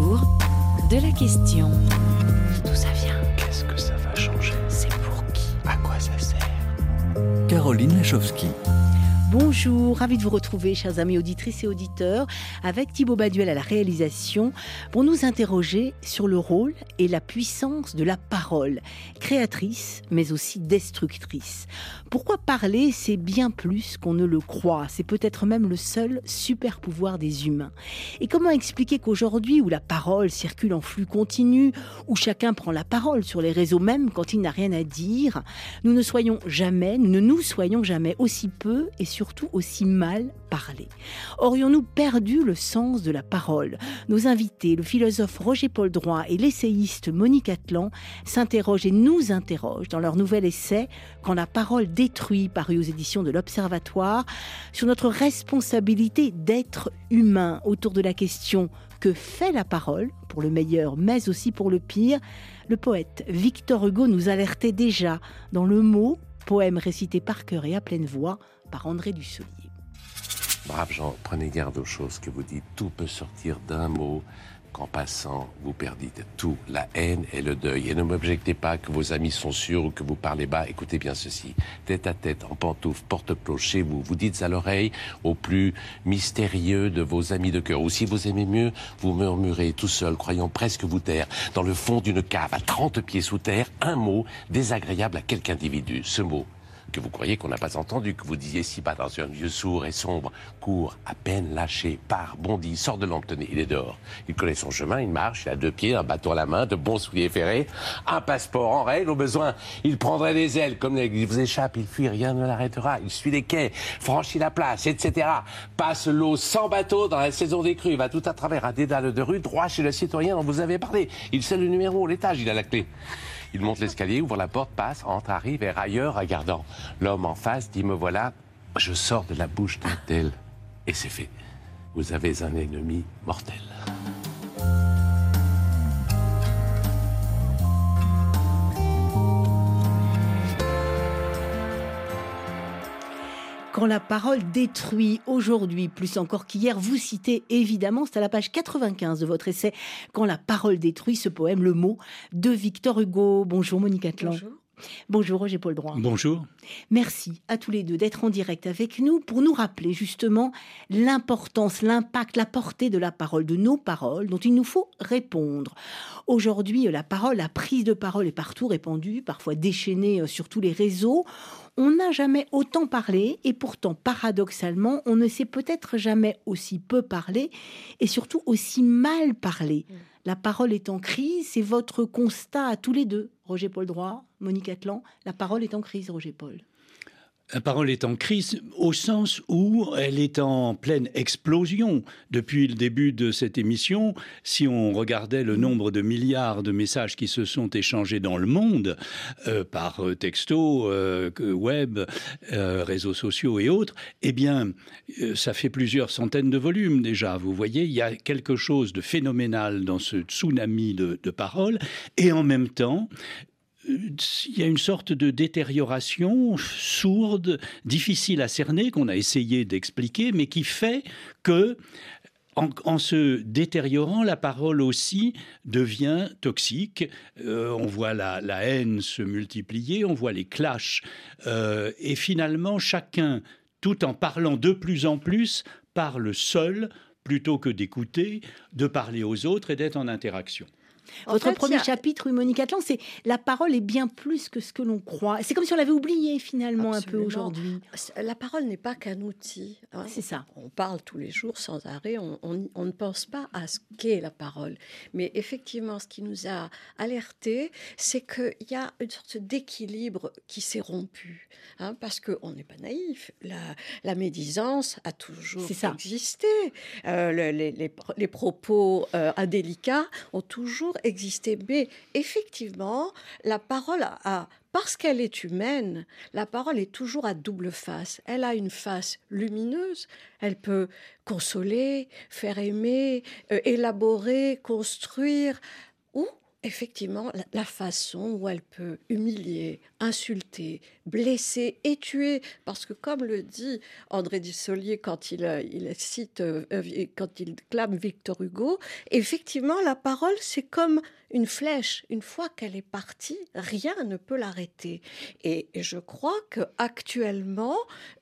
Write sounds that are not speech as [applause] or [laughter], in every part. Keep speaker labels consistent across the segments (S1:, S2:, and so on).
S1: jour, de la question. D'où ça vient?
S2: Qu'est-ce que ça va changer?
S1: C'est pour qui?
S2: À quoi ça sert?
S3: Caroline Lachowski.
S4: Bonjour, ravi de vous retrouver, chers amis auditrices et auditeurs, avec Thibaut Baduel à la réalisation, pour nous interroger sur le rôle et la puissance de la parole, créatrice mais aussi destructrice. Pourquoi parler, c'est bien plus qu'on ne le croit, c'est peut-être même le seul super pouvoir des humains. Et comment expliquer qu'aujourd'hui, où la parole circule en flux continu, où chacun prend la parole sur les réseaux même quand il n'a rien à dire, nous ne soyons jamais, nous ne nous soyons jamais aussi peu et surtout aussi mal parlé. Aurions-nous perdu le sens de la parole? Nos invités, le philosophe Roger-Paul Droit et l'essayiste Monique Atlan, s'interrogent et nous interrogent dans leur nouvel essai Quand la parole détruit, paru aux éditions de l'Observatoire, sur notre responsabilité d'être humain autour de la question que fait la parole, pour le meilleur mais aussi pour le pire? Le poète Victor Hugo nous alertait déjà dans le mot, poème récité par cœur et à pleine voix par André Dussolier.
S2: Brave Jean, prenez garde aux choses que vous dites. Tout peut sortir d'un mot qu'en passant, vous perdite tout, la haine et le deuil. Et ne m'objectez pas que vos amis sont sûrs ou que vous parlez bas. Écoutez bien ceci. Tête à tête, en pantoufle, porte-cloche chez vous, vous dites à l'oreille au plus mystérieux de vos amis de cœur. Ou si vous aimez mieux, vous murmurez tout seul, croyant presque vous taire, dans le fond d'une cave à 30 pieds sous terre, un mot désagréable à quelque individu. Ce mot, que vous croyez qu'on n'a pas entendu, que vous disiez si bas dans un vieux sourd et sombre, court, à peine lâché, part, bondit, sort de l'emptenée, il est dehors. Il connaît son chemin, il marche, il a deux pieds, un bâton à la main, de bons souliers ferrés, un passeport en règle, au besoin, il prendrait des ailes, comme il vous échappe, il fuit, rien ne l'arrêtera, il suit les quais, franchit la place, etc. Passe l'eau sans bateau dans la saison des crues, va tout à travers un dédale de rue, droit chez le citoyen dont vous avez parlé. Il sait le numéro, l'étage, il a la clé. Il monte l'escalier, ouvre la porte, passe, entre, arrive, et ailleurs, regardant. L'homme en face dit Me voilà, je sors de la bouche d'un tel. Et c'est fait. Vous avez un ennemi mortel.
S4: Quand la parole détruit aujourd'hui, plus encore qu'hier, vous citez évidemment, c'est à la page 95 de votre essai, Quand la parole détruit, ce poème, le mot, de Victor Hugo. Bonjour Monique Atlan.
S5: Bonjour
S4: Roger Paul Droit.
S3: Bonjour.
S4: Merci à tous les deux d'être en direct avec nous pour nous rappeler justement l'importance, l'impact, la portée de la parole, de nos paroles dont il nous faut répondre. Aujourd'hui, la parole, la prise de parole est partout répandue, parfois déchaînée euh, sur tous les réseaux. On n'a jamais autant parlé et pourtant, paradoxalement, on ne sait peut-être jamais aussi peu parler et surtout aussi mal parler. La parole est en crise, c'est votre constat à tous les deux, Roger Paul Droit, Monique Atlan. La parole est en crise, Roger Paul.
S3: La parole est en crise au sens où elle est en pleine explosion depuis le début de cette émission. Si on regardait le nombre de milliards de messages qui se sont échangés dans le monde euh, par euh, texto, euh, web, réseaux sociaux et autres, eh bien, ça fait plusieurs centaines de volumes déjà. Vous voyez, il y a quelque chose de phénoménal dans ce tsunami de, de paroles et en même temps, il y a une sorte de détérioration sourde, difficile à cerner, qu'on a essayé d'expliquer, mais qui fait que en, se détériorant, la parole aussi devient toxique. Euh, on voit la, la, haine se multiplier, on voit les clashs, euh, et finalement, chacun, tout en parlant de plus en plus, parle seul plutôt que d'écouter, de parler aux autres et d'être en interaction.
S4: Votre fait, premier a... chapitre, Monique Atlan, c'est la parole est bien plus que ce que l'on croit. C'est comme si on l'avait oublié finalement Absolument. un peu aujourd'hui.
S5: La parole n'est pas qu'un outil.
S4: Hein. C'est ça.
S5: On parle tous les jours sans arrêt. On, on, on ne pense pas à ce qu'est la parole. Mais effectivement, ce qui nous a alerté, c'est qu'il y a une sorte d'équilibre qui s'est rompu. Hein, parce qu'on n'est pas naïf. La, la, médisance a toujours existé. Euh, les, les, les, propos euh, indélicats ont toujours exister. Mais effectivement, la parole a, parce qu'elle est humaine, la parole est toujours à double face. Elle a une face lumineuse, elle peut consoler, faire aimer, euh, élaborer, construire, ou effectivement la, la façon où elle peut humilier, insulté, blessé et tué. Parce que comme le dit André Dussolier quand il, euh, il cite, euh, quand il clame Victor Hugo, effectivement, la parole, c'est comme une flèche. Une fois qu'elle est partie, rien ne peut l'arrêter. Et je crois que actuellement,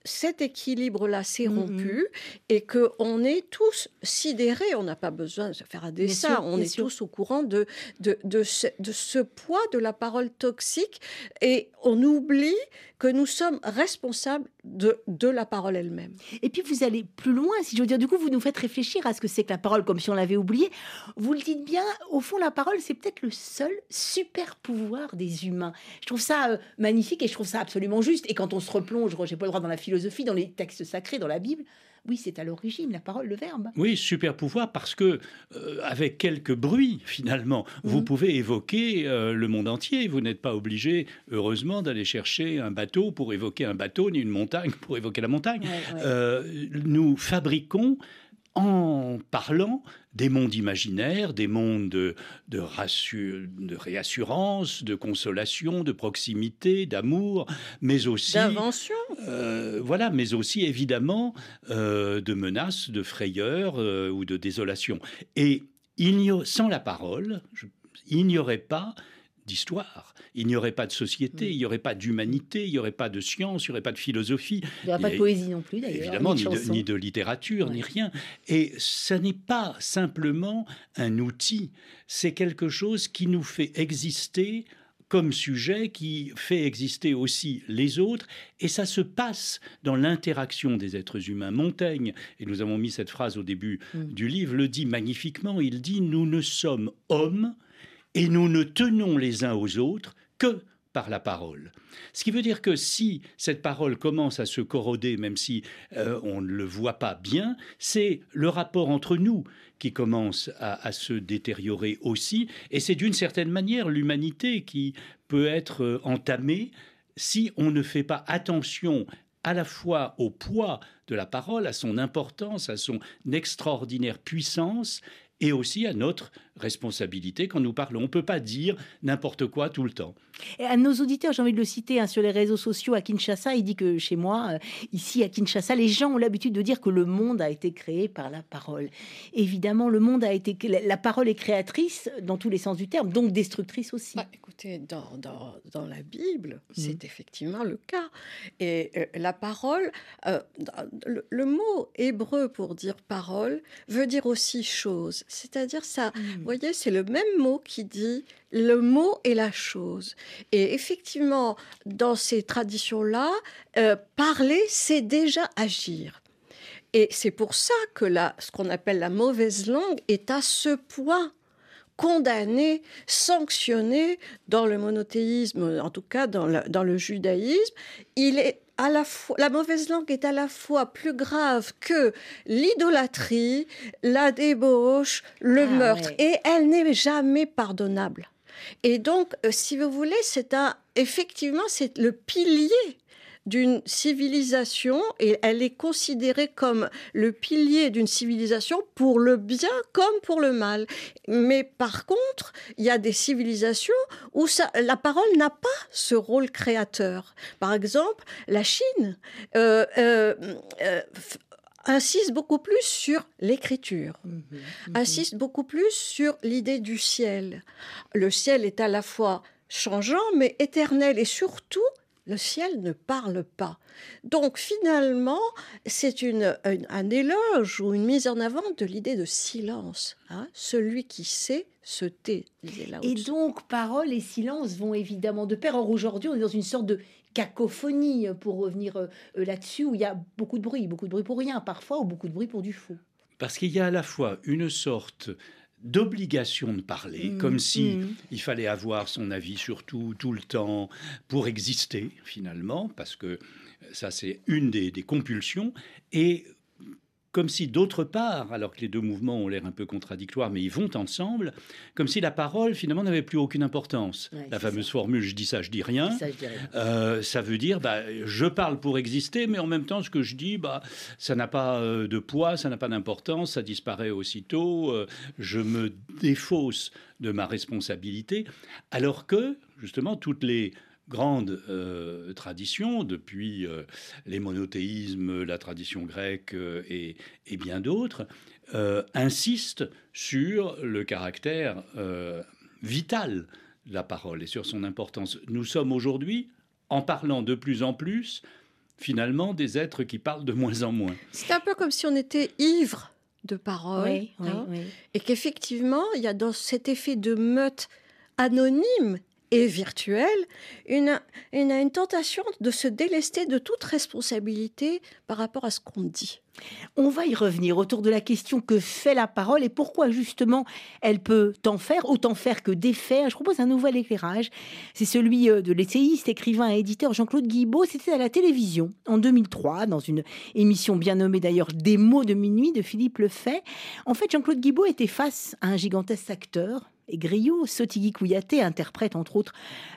S5: cet équilibre-là s'est rompu et que on est tous sidérés. On n'a pas besoin de faire un dessin. on est tous au courant de de, de, ce, de ce poids de la parole toxique et on oublie que nous sommes responsables de, de la parole elle-même.
S4: Et puis vous allez plus loin, si je veux dire, du coup, vous nous faites réfléchir à ce que c'est que la parole, comme si on l'avait oublié. Vous le dites bien, au fond, la parole, c'est peut-être le seul super pouvoir des humains. Je trouve ça euh, magnifique et je trouve ça absolument juste. Et quand on se replonge, pas le droit dans la philosophie, dans les textes sacrés, dans la Bible, oui, c'est à l'origine la parole, le verbe.
S3: Oui, super pouvoir parce que euh, avec quelques bruits finalement, vous mhm. pouvez évoquer euh, le monde entier. Vous n'êtes pas obligé, heureusement, d'aller chercher un bateau pour évoquer un bateau ni une montagne pour évoquer la montagne. Euh, nous fabriquons en parlant des mondes imaginaires, des mondes de, de, réassurance, de consolation, de proximité, d'amour, mais aussi
S5: d'invention.
S3: Euh, voilà, mais aussi évidemment euh, de menaces, de frayeur euh, ou de désolation. Et il sans la parole, il n'y aurait pas d'histoire. Il n'y aurait pas de société, mm. il n'y aurait pas d'humanité, il n'y aurait pas de science, il n'y aurait pas de philosophie.
S4: Il n'y aurait pas de poésie non plus, d'ailleurs.
S3: Évidemment, ni de, littérature, ni rien. Et ce n'est pas simplement un outil, c'est quelque chose qui nous fait exister comme sujet qui fait exister aussi les autres, et ça se passe dans l'interaction des êtres humains. Montaigne, et nous avons mis cette phrase au début mm. du livre, le dit magnifiquement, il dit ⁇ Nous ne sommes hommes et nous ne tenons les uns aux autres que par la parole. Ce qui veut dire que si cette parole commence à se corroder, même si euh, on ne le voit pas bien, c'est le rapport entre nous qui commence à, se détériorer aussi, et c'est d'une certaine manière l'humanité qui peut être euh, entamée si on ne fait pas attention à la fois au poids de la parole, à son importance, à son extraordinaire puissance, et aussi à notre responsabilité quand nous parlons. On ne peut pas dire n'importe quoi tout le temps.
S4: Et à nos auditeurs, j'ai envie de le citer hein, sur les réseaux sociaux à Kinshasa, il dit que chez moi, euh, ici à Kinshasa, les gens ont l'habitude de dire que le monde a été créé par la parole. Évidemment, le monde a été la parole est créatrice dans tous les sens du terme, donc destructrice aussi.
S5: Bah, écoutez, dans, dans, dans, la Bible, mmh. c'est effectivement le cas. Et euh, la parole, euh, le, le, mot hébreu pour dire parole veut dire aussi chose. C'est-à-dire ça, mmh. Voyez, c'est le même mot qui dit le mot et la chose. Et effectivement, dans ces traditions-là, euh, parler, c'est déjà agir. Et c'est pour ça que la, ce qu'on appelle la mauvaise langue est à ce point condamnée, sanctionnée dans le monothéisme, en tout cas dans le, dans le judaïsme. Il est à la fois, la mauvaise langue est à la fois plus grave que l'idolâtrie, la débauche, le ah meurtre, et elle n'est jamais pardonnable. Et donc, euh, si vous voulez, c'est un, effectivement, c'est le pilier d'une civilisation et elle est considérée comme le pilier d'une civilisation pour le bien comme pour le mal. Mais par contre, il y a des civilisations où ça, la parole n'a pas ce rôle créateur. Par exemple, la Chine euh, euh, insiste beaucoup plus sur l'écriture, mhm, mhm. insiste beaucoup plus sur l'idée du ciel. Le ciel est à la fois changeant mais éternel et surtout le ciel ne parle pas. Donc finalement, c'est une, un éloge ou une mise en avant de l'idée de silence. Hein. Celui qui sait se tait,
S4: Et donc, parole et silence vont évidemment de pair. Or, aujourd'hui, on est dans une sorte de cacophonie, pour revenir euh, là-dessus, où il y a beaucoup de bruit, beaucoup de bruit pour rien parfois, ou beaucoup de bruit pour du faux.
S3: Parce qu'il y a à la fois une sorte d'obligation de parler, mmh, comme si mmh. il fallait avoir son avis sur tout, tout le temps, pour exister finalement, parce que ça c'est une des, des compulsions, et comme si d'autre part, alors que les deux mouvements ont l'air un peu contradictoires, mais ils vont ensemble, comme si la parole finalement n'avait plus aucune importance. la fameuse formule je dis ça, je dis rien, ça, euh, ça veut dire bah, je parle pour exister, mais en même temps ce que je dis, bah, ça n'a pas euh, de poids, ça n'a pas d'importance, ça disparaît aussitôt, euh, je me défausse de ma responsabilité, alors que justement toutes les grande tradition depuis les monothéismes, la tradition grecque et, et, bien d'autres, insiste sur le caractère vital de la parole et sur son importance. Nous sommes aujourd'hui, en parlant de plus en plus, finalement des êtres qui parlent de moins en moins.
S5: C'est un peu comme si on était ivre de parole. Hein, et qu'effectivement, il y a dans cet effet de meute anonyme et virtuelle, une, une, une tentation de se délester de toute responsabilité par rapport à ce qu'on dit.
S4: On va y revenir autour de la question que fait la parole et pourquoi justement elle peut tant faire, autant faire que défaire. Je propose un nouvel éclairage. C'est celui euh, de l'essayiste, écrivain et éditeur Jean-Claude Guibaud. C'était à la télévision en 2003, dans une émission bien nommée d'ailleurs Des mots de minuit de Philippe Lefay. En fait, Jean-Claude Guibaud était face à un gigantesque acteur, et Griot, Sotigui Kouyaté, interprète entre autres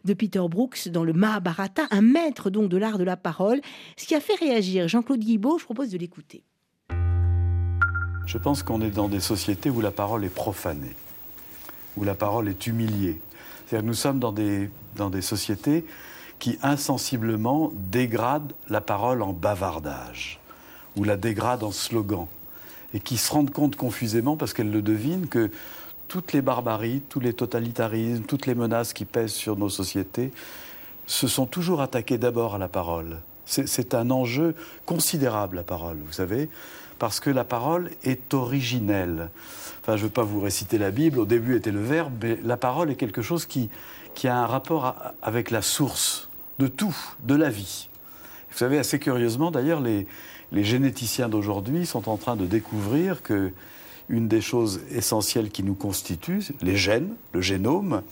S4: de Peter Brooks dans le Mahabharata, un maître donc de l'art de la parole, ce qui a fait réagir Jean-Claude Guibaud, je propose de l'écouter.
S6: Je pense qu'on est dans des sociétés où la parole est profanée, où la parole est humiliée. C'est-à-dire nous sommes dans des, dans des sociétés qui insensiblement dégradent la parole en bavardage, ou la dégradent en slogan, et qui se rendent compte confusément, parce qu'elles le devinent, que toutes les barbaries, tous les totalitarismes, toutes les menaces qui pèsent sur nos sociétés se sont toujours attaquées d'abord à la parole. C'est un enjeu considérable, la parole, vous savez parce que la parole est originelle. Enfin, je ne veux pas vous réciter la Bible, au début était le verbe, mais la parole est quelque chose qui, a un rapport avec la source de tout, de la vie. Vous savez, assez curieusement, d'ailleurs, les généticiens d'aujourd'hui sont en train de découvrir que une des choses essentielles qui nous constituent, les gènes, le génome,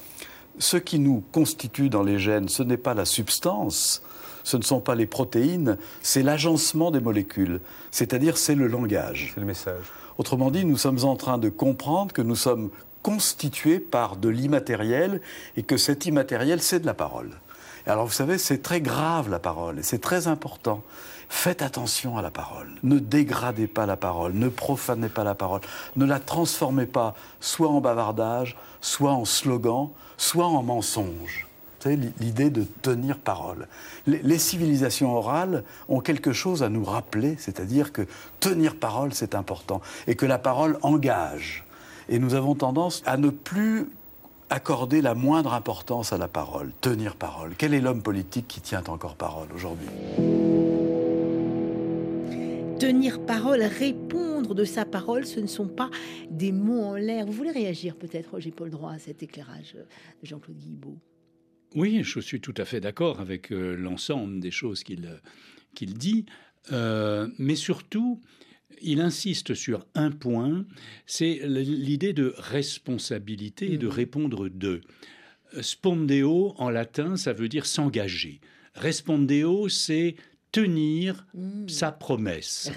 S6: ce qui nous constitue dans les gènes, ce n'est pas la substance, ce ne sont pas les protéines, c'est l'agencement des molécules, c'est-à-dire c'est le langage.
S7: C'est le message.
S6: Autrement dit, nous sommes en train de comprendre que nous sommes constitués par de l'immatériel et que cet immatériel, c'est de la parole. Alors vous savez, c'est très grave la parole c'est très important. Faites attention à la parole. Ne dégradez pas la parole, ne profanez pas la parole, ne la transformez pas soit en bavardage, soit en slogan, soit en mensonge l'idée de tenir parole. Les, civilisations orales ont quelque chose à nous rappeler, c'est-à-dire que tenir parole, c'est important, et que la parole engage. Et nous avons tendance à ne plus accorder la moindre importance à la parole, tenir parole. Quel est l'homme politique qui tient encore parole aujourd'hui?
S4: Tenir parole, répondre de sa parole, ce ne sont pas des mots en l'air. Vous voulez réagir peut-être, J'ai pas le droit à cet éclairage de Jean-Claude Guibault?
S3: Oui, je suis tout à fait d'accord avec euh, l'ensemble des choses qu'il euh, dit, euh, mais surtout, il insiste sur un point, c'est l'idée de responsabilité et de mmh. répondre de. Spondeo, en latin, ça veut dire s'engager. Respondeo, c'est tenir mmh. sa promesse.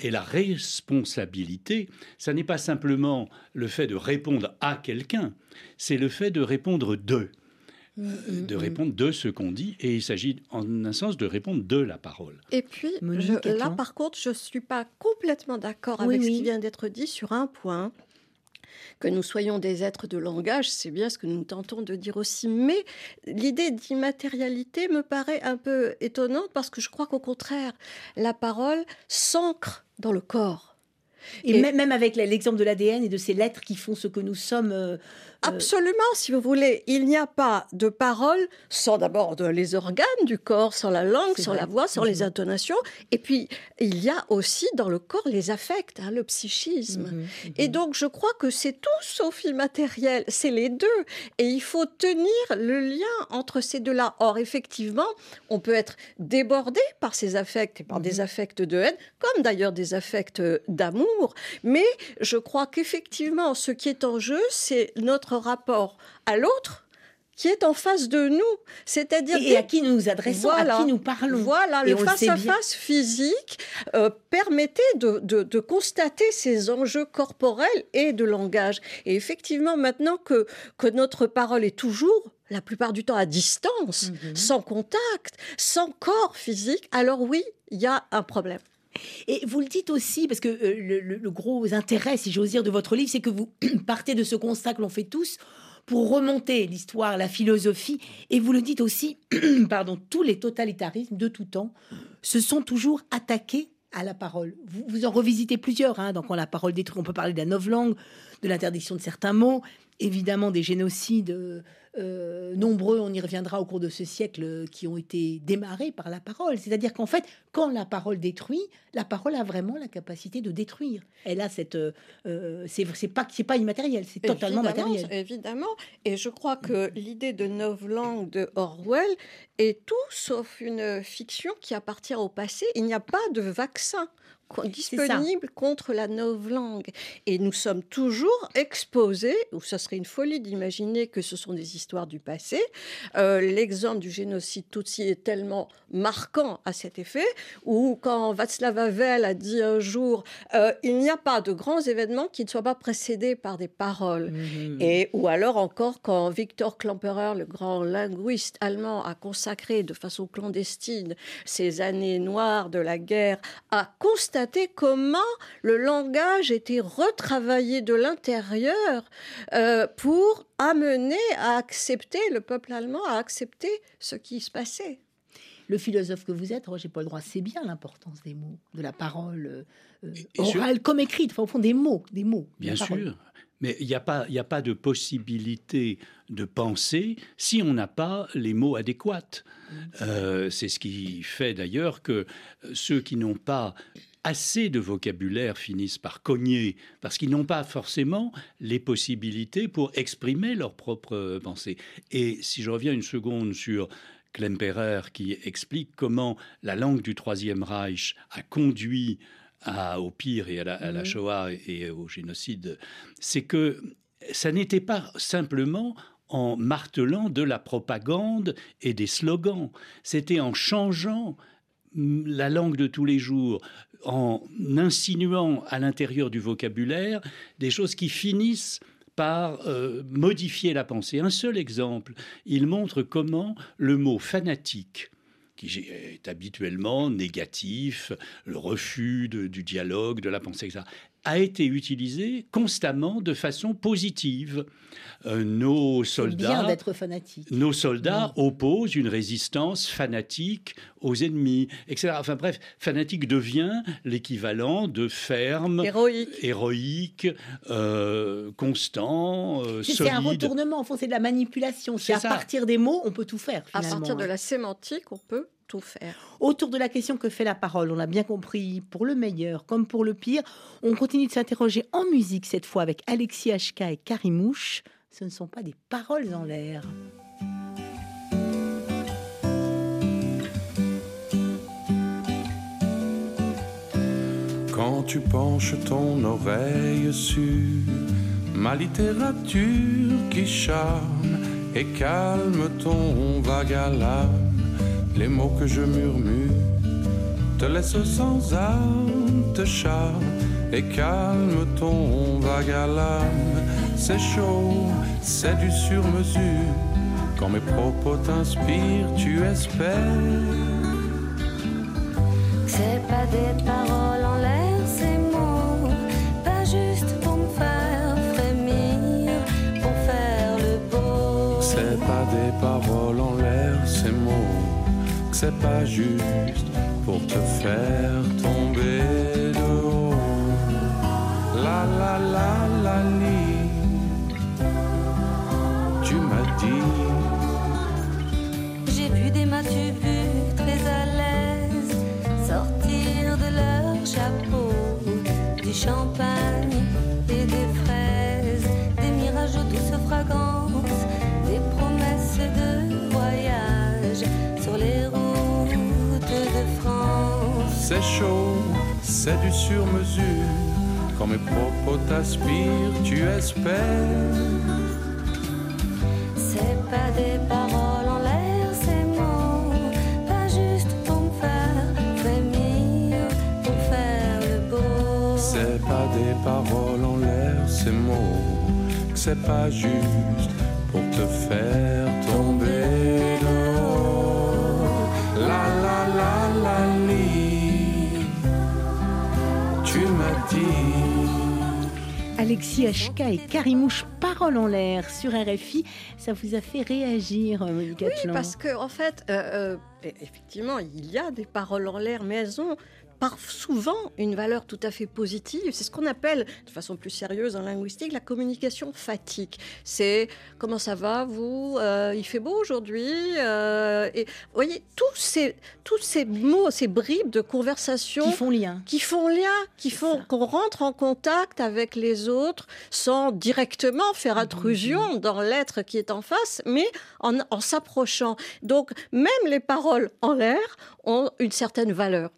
S3: Et la responsabilité, ça n'est pas simplement le fait de répondre à quelqu'un, c'est le fait de répondre de. Euh, de répondre de ce qu'on dit, et il s'agit en un sens de répondre de la parole.
S5: Et puis, là par contre, je ne suis pas complètement d'accord avec ce qui vient d'être dit sur un point. Que nous soyons des êtres de langage, c'est bien ce que nous tentons de dire aussi. Mais l'idée d'immatérialité me paraît un peu étonnante parce que je crois qu'au contraire, la parole s'ancre dans le corps.
S4: Et, même avec l'exemple de l'ADN et de ces lettres qui font ce que nous sommes, euh,
S5: Absolument, si vous voulez. Il n'y a pas de parole sans d'abord les organes du corps, sans la langue, sans la voix, sans les mhm. intonations. Et puis, il y a aussi dans le corps les affects, hein, le psychisme. Mhm, mhm. Et donc, je crois que c'est tout sauf immatériel. C'est les deux. Et il faut tenir le lien entre ces deux-là. Or, effectivement, on peut être débordé par ces affects et par des affects de haine, comme d'ailleurs des affects d'amour. Mais je crois qu'effectivement, ce qui est en jeu, c'est notre rapport à l'autre qui est en face de nous, c'est-à-dire
S4: et, à qui nous nous adressons, à qui nous parlons.
S5: Voilà, le face-à-face physique euh, permettait de, constater ces enjeux corporels et de langage. Et effectivement, maintenant que, que notre parole est toujours la plupart du temps à distance, mhm. sans contact, sans corps physique, alors oui, il y a un problème.
S4: Et vous le dites aussi, parce que euh, le, gros intérêt, si j'ose dire, de votre livre, c'est que vous [clears throat] partez de ce constat que l'on fait tous pour remonter l'histoire, la philosophie. Et vous le dites aussi, [clears throat] pardon, tous les totalitarismes de tout temps se sont toujours attaqués à la parole. Vous, vous en revisitez plusieurs, hein, donc on la parole détruite, on peut parler de la novlangue, de l'interdiction de certains mots, évidemment des génocides euh, euh, nombreux, on y reviendra au cours de ce siècle, qui ont été démarrés par la parole. C'est-à-dire qu'en fait, quand la parole détruit, la parole a vraiment la capacité de détruire. Elle a cette, euh, c'est pas, c'est pas immatériel, c'est totalement matériel.
S5: Évidemment, et je crois que l'idée de novlangue de Orwell est tout sauf une fiction qui appartient au passé. Il n'y a pas de vaccin disponible contre la novlangue. Et nous sommes toujours exposés, ou ce serait une folie d'imaginer que ce sont des histoires du passé. Euh, l'exemple du génocide Tutsi est tellement marquant à cet effet, ou quand Václav Havel a dit un jour euh, il n'y a pas de grands événements qui ne soient pas précédés par des paroles. Mhm. Et, ou alors encore quand Victor Klemperer, le grand linguiste allemand, a consacré de façon clandestine ces années noires de la guerre, a comment le langage était retravaillé de l'intérieur euh, pour amener à accepter, le peuple allemand à accepter ce qui se passait.
S4: Le philosophe que vous êtes, Roger Paul Droit, c'est bien l'importance des mots, de la parole euh, orale comme écrite, enfin, au fond des mots, des mots.
S3: Bien sûr. Mais il n'y a, pas, a pas de possibilité de penser si on n'a pas les mots adéquats. Mm. Euh, c'est ce qui fait d'ailleurs que ceux qui n'ont pas assez de vocabulaire finissent par cogner parce qu'ils n'ont pas forcément les possibilités pour exprimer leur propre pensée. Et si je reviens une seconde sur Klemperer qui explique comment la langue du Troisième Reich a conduit à, au pire et à la, à la Shoah et au génocide, c'est que ça n'était pas simplement en martelant de la propagande et des slogans, c'était en changeant la langue de tous les jours, en insinuant à l'intérieur du vocabulaire des choses qui finissent par euh, modifier la pensée. Un seul exemple, il montre comment le mot fanatique, qui est habituellement négatif, le refus du dialogue, de la pensée, etc., a été utilisé constamment de façon positive. Euh, nos soldats,
S4: d'être fanatique.
S3: Nos soldats opposent une résistance fanatique aux ennemis, etc. Enfin bref, fanatique devient l'équivalent de ferme,
S5: héroïque,
S3: héroïque euh, constant, euh,
S4: C'est un retournement, c'est de la manipulation. C'est à partir des mots, on peut tout faire.
S5: À partir de la sémantique, on peut tout faire.
S4: Autour de la question que fait la parole, on a bien compris, pour le meilleur comme pour le pire, on continue de s'interroger en musique cette fois avec Alexis HK et Karimouche. Ce ne sont pas des paroles en l'air.
S7: Quand tu penches ton oreille sur ma littérature qui charme et calme ton vague les mots que je murmure te laissent sans âme, te charme et calme ton vague alarme. C'est chaud, c'est du sur-mesure. Quand mes propos t'inspirent, tu espères.
S8: C'est pas des paroles en l'air, c'est pas juste pour
S7: te faire tomber de haut. La la la la li, tu m'as dit.
S8: J'ai vu des vu très à l'aise sortir de leur chapeau du champagne
S7: c'est chaud, c'est du sur-mesure. Quand mes propos t'aspirent, tu espères.
S8: C'est pas des paroles en l'air, c'est mots. Pas juste pour me faire frémir, pour faire le beau.
S7: C'est pas des paroles en l'air, c'est mots. C'est pas juste pour te faire tomber tu m'as dit
S4: Alexis Hachka et Karimouche, parole en l'air sur RFI. Ça vous a fait réagir, euh, Monica
S5: Oui, parce que en fait, euh, euh, effectivement, il y a des paroles en l'air, mais elles ont par souvent une valeur tout à fait positive. C'est ce qu'on appelle, de façon plus sérieuse en linguistique, la communication fatigue. C'est comment ça va, vous Euh, Il fait beau aujourd'hui Euh, Et vous voyez, tous ces, tous ces mots, ces bribes de conversation
S4: Qui font lien.
S5: qui font lien, qui font qu'on rentre en contact avec les autres sans directement faire intrusion dans l'être qui est en face, mais en, en s'approchant. Donc même les paroles en l'air ont une certaine valeur.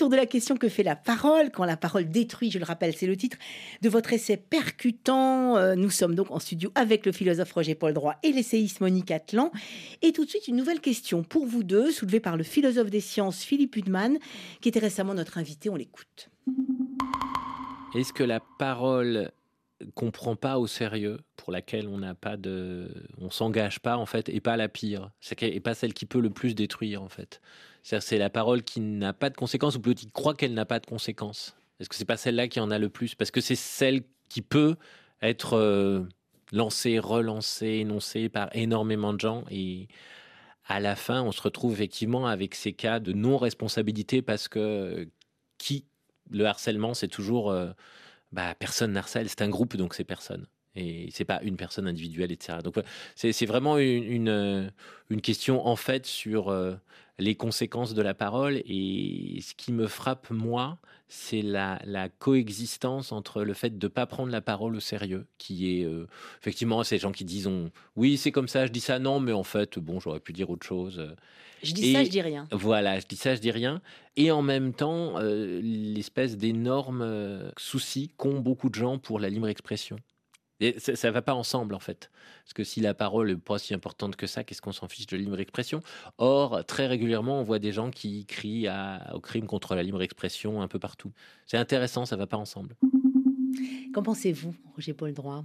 S4: Autour de la question que fait la parole, quand la parole détruit, je le rappelle, c'est le titre de votre essai percutant. Euh, Nous sommes donc en studio avec le philosophe Roger Paul Droit et l'essayiste Monique Atlan. Et tout de suite, une nouvelle question pour vous deux, soulevée par le philosophe des sciences Philippe Hudman, qui était récemment notre invité. On l'écoute.
S9: Est-ce que la parole qu'on prend pas au sérieux, pour laquelle on n'a pas de, on s'engage pas en fait, est pas la pire, est pas celle qui peut le plus détruire en fait? C'est la parole qui n'a pas de conséquences ou plutôt qui croit qu'elle n'a pas de conséquences. Est-ce que c'est pas celle-là qui en a le plus? Parce que c'est celle qui peut être euh, lancée, relancée, énoncée par énormément de gens et à la fin, on se retrouve effectivement avec ces cas de non-responsabilité parce que qui? Le harcèlement, c'est toujours euh, bah, personne n'harcèle, c'est un groupe donc c'est personne. Et c'est pas une personne individuelle, etc. Donc c'est vraiment une, une, euh, une question en fait sur euh, les conséquences de la parole. Et ce qui me frappe, moi, c'est la, la coexistence entre le fait de ne pas prendre la parole au sérieux, qui est euh, effectivement ces gens qui disent on- oui, c'est comme ça, je dis ça, non, mais en fait, bon, j'aurais pu dire autre chose.
S4: Je dis
S9: Et-
S4: ça, je dis rien.
S9: Voilà, je dis ça, je dis rien. Et en même temps, euh, l'espèce d'énorme souci qu'ont beaucoup de gens pour la libre expression. Et ça, ça va pas ensemble en fait. Parce que si la parole n'est pas si importante que ça, qu'est-ce qu'on s'en fiche de la libre expression? Or, très régulièrement, on voit des gens qui crient à- au crime contre la libre expression un peu partout. C'est intéressant, ça va pas ensemble.
S4: Qu'en pensez-vous, Roger Paul Droit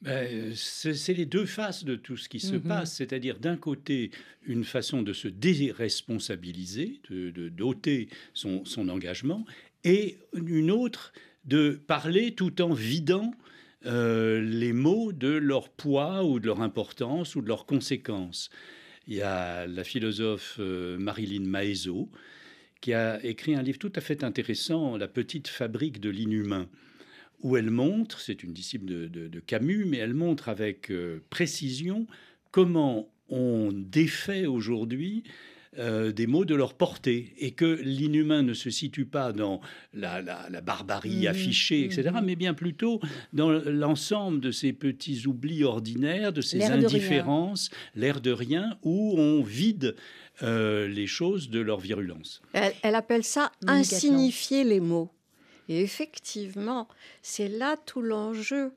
S3: Ben, c'est c'est les deux faces de tout ce qui se
S4: Mhm.
S3: passe, c'est-à-dire d'un côté une façon de se déresponsabiliser, de, de doter son, son engagement, et une autre de parler tout en vidant euh, les mots de leur poids ou de leur importance ou de leurs conséquences. Il y a la philosophe euh, Marilyn Maezot qui a écrit un livre tout à fait intéressant, La petite fabrique de l'inhumain où elle montre, c'est une disciple de Camus, mais elle montre avec euh, précision comment on défait aujourd'hui euh, des mots de leur portée et que l'inhumain ne se situe pas dans la, la- la barbarie
S4: Mhm,
S3: affichée, etc.,
S4: mhm.
S3: mais bien plutôt dans l'ensemble de ces petits oublis ordinaires, de ces indifférences, l'air de rien, où on vide euh, les choses de leur virulence.
S5: Elle, elle appelle ça insignifier les mots. Et effectivement, c'est là tout l'enjeu.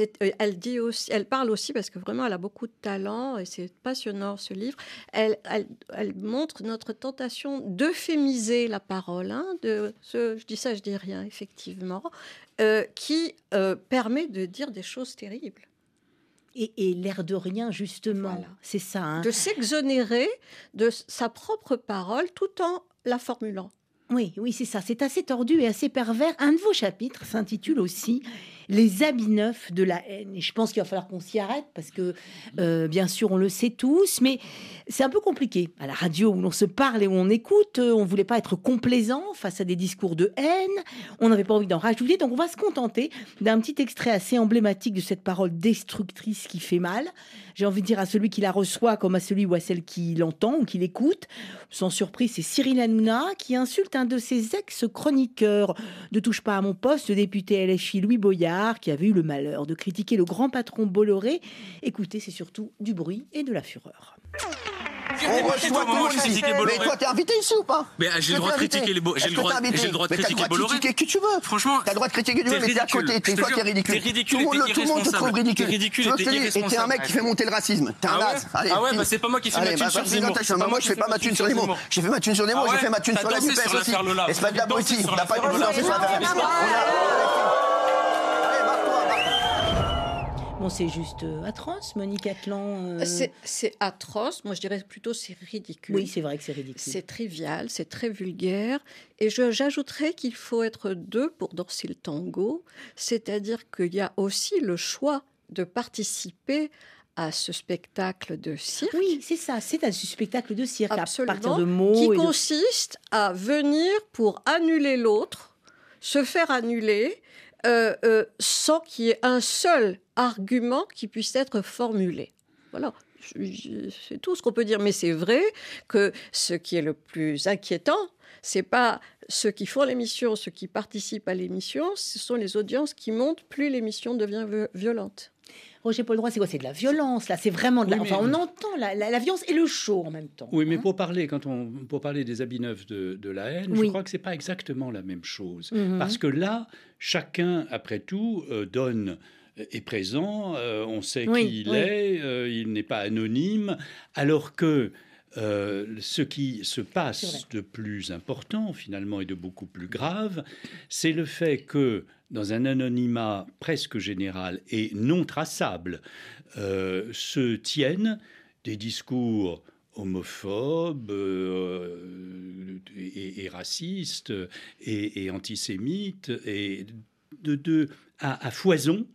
S5: Euh, Elle dit aussi, elle parle aussi parce que vraiment elle a beaucoup de talent et c'est passionnant ce livre. Elle, elle, elle montre notre tentation d'euphémiser la parole, hein, de ce, je dis ça, je dis rien, effectivement, euh, qui euh, permet de dire des choses terribles,
S4: Et, et l'air de rien, justement,
S5: Voilà.
S4: c'est ça. hein.
S5: de s'exonérer de sa propre parole tout en la formulant.
S4: Oui, oui, c'est ça. C'est assez tordu et assez pervers. Un de vos chapitres s'intitule aussi Les habits neufs de la haine. Et je pense qu'il va falloir qu'on s'y arrête parce que, euh, bien sûr, on le sait tous, mais c'est un peu compliqué. À la radio où l'on se parle et où on écoute, euh, on voulait pas être complaisant face à des discours de haine. On n'avait pas envie d'en rajouter. Donc, on va se contenter d'un petit extrait assez emblématique de cette parole destructrice qui fait mal. J'ai envie de dire à celui qui la reçoit comme à celui ou à celle qui l'entend ou qui l'écoute. Sans surprise, c'est Cyril Hanouna qui insulte un de ses ex-chroniqueurs. Ne touche pas à mon poste, député LFI Louis Boyard, qui avait eu le malheur de critiquer le grand patron Bolloré. Écoutez, c'est surtout du bruit et de la fureur.
S10: On reçoit ici. Mais toi, t'es invité ici ou pas
S11: Mais ah, j'ai le droit de critiquer les j'ai le droit- j'ai le droit de critiquer
S10: le droit
S11: Bolloré.
S10: critiquer qui tu veux.
S11: Franchement,
S10: T'as le droit de critiquer qui tu veux, mais t'es à côté. T'es toi,
S11: jure,
S10: t'es ridicule.
S11: t'es ridicule
S10: Tout le
S11: et
S10: monde,
S11: t'es
S10: tout le monde te trouve ridicule.
S11: T'es ridicule et t'es
S10: Et un mec qui fait monter le racisme. T'es un
S11: Ah ouais
S10: naze.
S11: Ah ouais,
S10: file.
S11: bah c'est pas moi qui fais ma thune
S10: bah,
S11: sur C'est pas
S10: Moi, je
S11: qui
S10: fais pas
S11: ma thune sur
S10: les mots. J'ai fait ma thune sur les mots,
S11: Ah
S10: j'ai
S11: ouais
S10: fait ma thune sur la NUPES aussi. Espèce
S11: T'as
S10: d'abruti.
S11: dansé sur
S10: T'as pas danser sur
S4: Bon, c'est juste euh, atroce, Monique Atlan. euh.
S5: C'est- C'est atroce, moi je dirais plutôt c'est ridicule.
S4: Oui, c'est vrai que c'est ridicule.
S5: C'est trivial, c'est très vulgaire. Et j'ajouterais qu'il faut être deux pour danser le tango, c'est-à-dire qu'il y a aussi le choix de participer à ce spectacle de cirque.
S4: Oui, c'est ça, c'est un spectacle de cirque
S5: Absolument,
S4: à partir de mots.
S5: qui
S4: et de-
S5: consiste à venir pour annuler l'autre, se faire annuler, euh, euh, sans qu'il y ait un seul argument qui puisse être formulé. Voilà. C'est tout ce qu'on peut dire, mais c'est vrai que ce qui est le plus inquiétant, c'est pas ceux qui font l'émission, ceux qui participent à l'émission, ce sont les audiences qui montent plus l'émission devient vi- violente.
S4: Roger Paul Droit, c'est quoi? C'est de la violence, là. C'est vraiment de la.
S3: Oui,
S4: Enfin, on entend la, la- la violence et le show en même temps.
S3: Oui, mais
S4: hein.
S3: pour parler, quand on, pour parler des habits neufs de, de la haine,
S4: Oui.
S3: je crois que c'est pas exactement la même chose.
S4: Mhm.
S3: Parce que là, chacun, après tout, euh, donne est présent, euh, on sait
S4: Oui,
S3: qui il
S4: oui.
S3: est, euh, il n'est pas anonyme, alors que euh, ce qui se passe de plus important, finalement, et de beaucoup plus grave, c'est le fait que, dans un anonymat presque général et non traçable, euh, se tiennent des discours homophobes euh, et, et racistes et, et antisémites et de, de- à, à foison,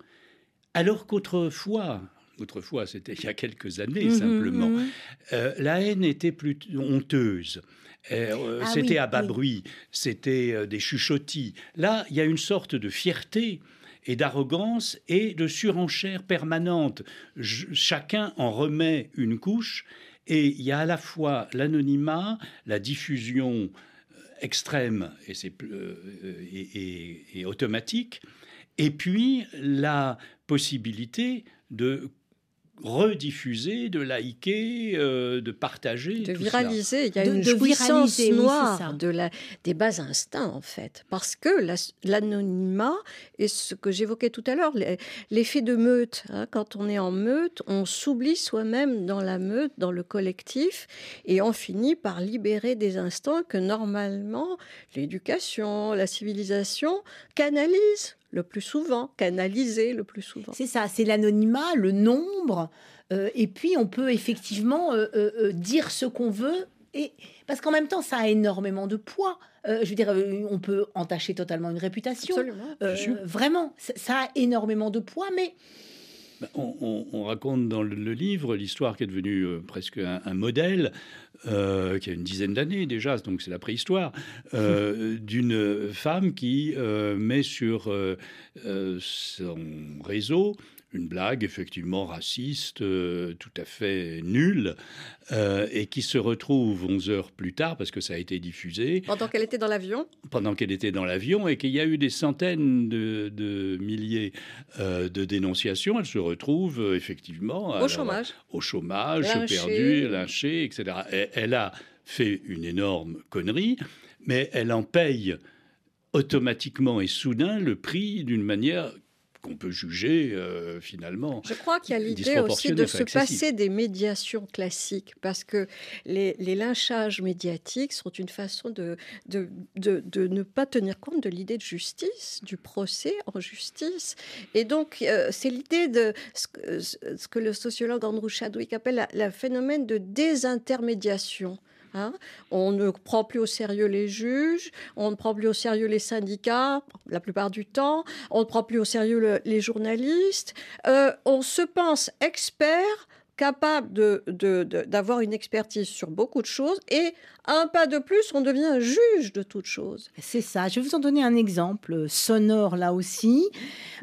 S3: alors qu'autrefois, autrefois c'était il y a quelques années
S4: Mhm,
S3: simplement,
S4: mhm.
S3: euh, la haine était plus honteuse. Euh,
S4: Ah
S3: c'était
S4: oui,
S3: à bas
S4: oui.
S3: bruit, c'était euh, des chuchotis. Là, il y a une sorte de fierté et d'arrogance et de surenchère permanente. Chacun en remet une couche et il y a à la fois l'anonymat, la diffusion euh, extrême et, c'est, euh, et- et- et automatique, et puis la possibilité de rediffuser, de liker, euh, de partager.
S5: de
S3: tout cela.
S5: viraliser. Il y a
S4: De-
S5: une
S4: de
S5: jouissance
S4: oui,
S5: noire de la, des bas instincts, en fait. Parce que la- l'anonymat, et ce que j'évoquais tout à l'heure, l'effet de meute. hein, quand on est en meute, on s'oublie soi-même dans la meute, dans le collectif, et on finit par libérer des instants que normalement l'éducation, la civilisation canalisent le plus souvent, canaliser le plus souvent.
S4: C'est ça, c'est l'anonymat, le nombre. euh, et puis, on peut effectivement euh, euh, euh, dire ce qu'on veut. Et, parce qu'en même temps, ça a énormément de poids. Euh, je veux dire, euh, on peut entacher totalement une réputation.
S5: Absolument.
S4: Euh, vraiment, ça, ça a énormément de poids, mais
S3: On, on- on raconte dans le, le livre l'histoire qui est devenue euh, presque un, un modèle, euh, qui a une dizaine d'années déjà, donc c'est la préhistoire, euh, [laughs] d'une femme qui met sur son réseau une blague effectivement raciste, euh, tout à fait nulle, euh, et qui se retrouve 11 heures plus tard, parce que ça a été diffusé,
S5: Pendant qu'elle était dans l'avion,
S3: pendant qu'elle était dans l'avion et qu'il y a eu des centaines de, de milliers euh, de dénonciations, elle se retrouve effectivement
S5: au
S3: alors,
S5: chômage.
S3: au chômage,
S5: Lynchée.
S3: perdue, lynchée, etc. Et- elle a fait une énorme connerie, mais elle en paye automatiquement et soudain le prix d'une manière qu'on peut juger euh, finalement.
S5: Je crois qu'il y a l'idée aussi de se
S3: excessive.
S5: passer des médiations classiques, parce que les, les lynchages médiatiques sont une façon de, de, de, de ne pas tenir compte de l'idée de justice, du procès en justice. Et donc, euh, c'est l'idée de ce que, ce que le sociologue Andrew Chadwick appelle le phénomène de désintermédiation. Hein on ne prend plus au sérieux les juges, on ne prend plus au sérieux les syndicats, la plupart du temps, on ne prend plus au sérieux le- les journalistes. Euh, on se pense expert, capable d'avoir une expertise sur beaucoup de choses, et un pas de plus, on devient juge de toute chose.
S4: C'est ça. Je vais vous en donner un exemple sonore là aussi,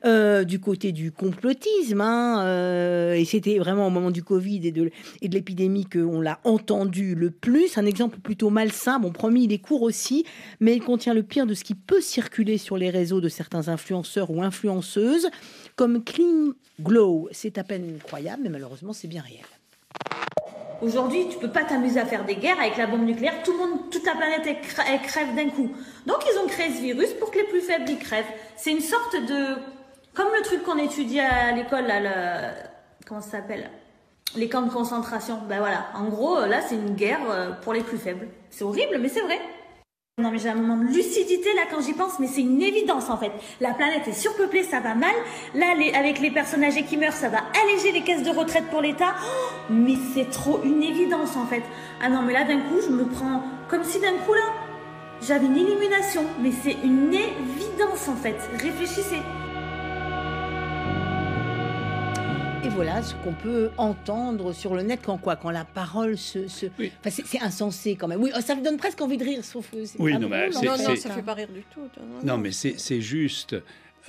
S4: euh, du côté du complotisme. hein, euh, et c'était vraiment au moment du Covid et de, et de l'épidémie qu'on l'a entendu le plus. Un exemple plutôt malsain. Bon, promis, il est court aussi, mais il contient le pire de ce qui peut circuler sur les réseaux de certains influenceurs ou influenceuses, comme Clean Glow. C'est à peine incroyable, mais malheureusement, c'est bien réel.
S11: Aujourd'hui, tu peux pas t'amuser à faire des guerres avec la bombe nucléaire. Tout le monde, toute la planète elle crève d'un coup. Donc ils ont créé ce virus pour que les plus faibles y crèvent. C'est une sorte de, comme le truc qu'on étudie à l'école là, le, comment ça s'appelle? Les camps de concentration. Ben voilà. En gros, là, c'est une guerre euh, pour les plus faibles. C'est horrible, mais c'est vrai. Non mais j'ai un moment de lucidité là quand j'y pense, mais c'est une évidence en fait. La planète est surpeuplée, ça va mal. Là, avec les personnes âgées qui meurent, ça va alléger les caisses de retraite pour l'État. Oh, mais c'est trop une évidence en fait. Ah non mais là d'un coup, je me prends comme si d'un coup là, j'avais une illumination. Mais c'est une évidence en fait. Réfléchissez.
S4: Et voilà ce qu'on peut entendre sur le net quand quoi Quand la parole se. se... Enfin, c'est, c'est insensé quand même. Oui, oh, ça me donne presque envie de rire, sauf que c'est
S3: Oui,
S4: pas
S3: non, mais c'est-
S4: en
S3: c'est-
S4: fait,
S3: ça
S5: fait pas rire du tout.
S3: Non, mais c'est c'est juste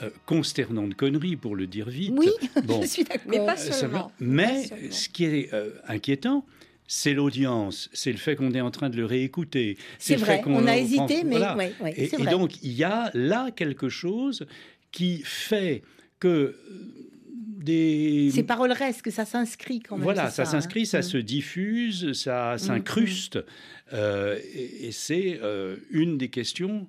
S3: euh, consternant de conneries, pour le dire vite.
S4: Oui, [laughs]
S3: Bon.
S4: je suis d'accord.
S5: Mais pas
S3: Euh,
S5: seulement.
S3: Mais ce qui est euh, inquiétant, c'est l'audience, c'est le fait qu'on est en train de le réécouter.
S4: C'est
S3: le
S4: vrai,
S3: fait qu'on
S4: on a hésité, mais
S3: voilà.
S4: ouais, ouais,
S3: et,
S4: c'est
S3: et
S4: vrai.
S3: donc, il y a là quelque chose qui fait que des...
S4: Ces paroles restent, que ça s'inscrit quand même.
S3: Voilà,
S4: c'est
S3: ça,
S4: hein.
S3: s'inscrit, ça
S4: Mm.
S3: se diffuse, ça
S4: Mm,
S3: s'incruste. Euh, et et c'est euh, une des questions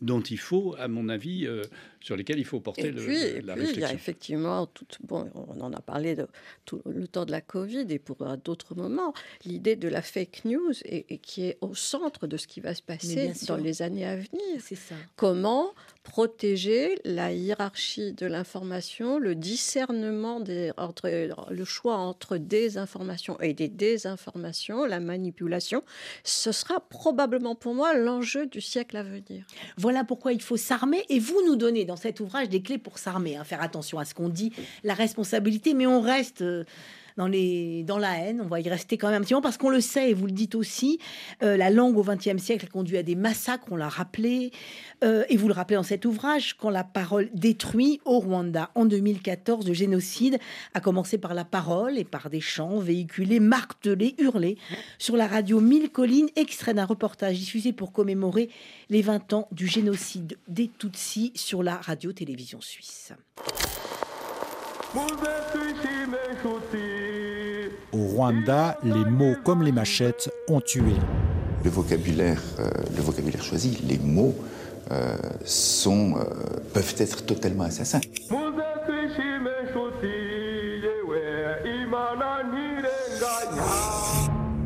S3: dont il faut, à mon avis, euh, sur lesquelles il faut porter
S5: Et
S3: le-
S5: puis,
S3: le-
S5: et
S3: la
S5: puis, il y a
S3: réflexion.
S5: effectivement, tout, bon, on en a parlé de, tout le temps de la Covid et pour d'autres moments, l'idée de la fake news et, et qui est au centre de ce qui va se passer dans les années à venir.
S4: C'est ça.
S5: Comment protéger la hiérarchie de l'information, le discernement des, entre le choix entre des informations et des désinformations, la manipulation, ce sera probablement pour moi l'enjeu du siècle à venir.
S4: Voilà pourquoi il faut s'armer. Et vous nous donnez dans cet ouvrage des clés pour s'armer. hein. faire attention à ce qu'on dit, la responsabilité, mais on reste euh, dans, les, dans la haine. On va y rester quand même un petit moment parce qu'on le sait, et vous le dites aussi, euh, la langue au XXe siècle conduit à des massacres, on l'a rappelé. Euh, et vous le rappelez dans cet ouvrage, quand la parole détruit au Rwanda en 2014, le génocide a commencé par la parole et par des chants véhiculés, martelés, hurlés sur la radio Mille Collines, extrait d'un reportage diffusé pour commémorer les 20 ans du génocide des Tutsis sur la radio-télévision suisse.
S12: Au Rwanda, les mots comme les machettes ont tué.
S13: Le vocabulaire, euh, le vocabulaire choisi, les mots euh, sont, euh, peuvent être totalement assassins.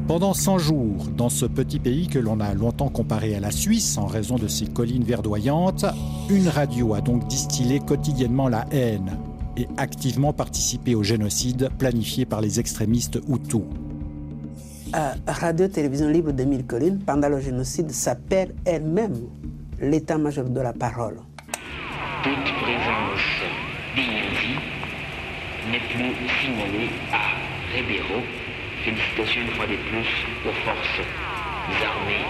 S12: Pendant 100 jours, dans ce petit pays que l'on a longtemps comparé à la Suisse en raison de ses collines verdoyantes, une radio a donc distillé quotidiennement la haine et activement participé au génocide planifié par les extrémistes Hutus.
S14: Euh, Radio-Télévision Libre de Mille Collines, pendant le génocide, s'appelle elle-même l'état-major de la parole.
S15: Toute présence d'Inyanzi n'est plus signalée à Ribeiro. Félicitations une fois de plus aux forces armées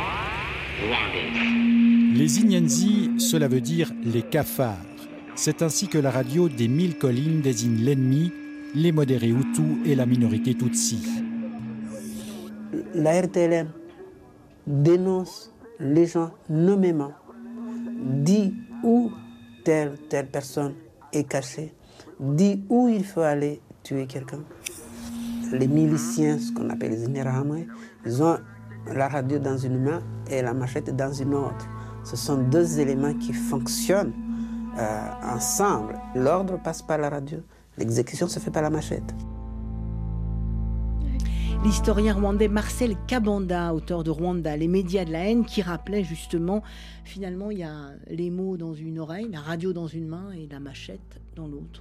S15: rwandaises.
S12: Les Inyenzi, cela veut dire les cafards. C'est ainsi que la radio des mille collines désigne l'ennemi, les modérés Hutus et la minorité Tutsi.
S14: La RTLM dénonce les gens nommément, dit où telle, personne est cachée, dit où il faut aller tuer quelqu'un. Les miliciens, ce qu'on appelle les Interahamwe, ils ont la radio dans une main et la machette dans une autre. Ce sont deux éléments qui fonctionnent euh, ensemble. L'ordre passe par la radio, l'exécution se fait par la machette.
S4: L'historien rwandais Marcel Kabanda, auteur de Rwanda, les médias de la haine, qui rappelait justement, finalement, il y a les mots dans une oreille, la radio dans une main et la machette dans l'autre.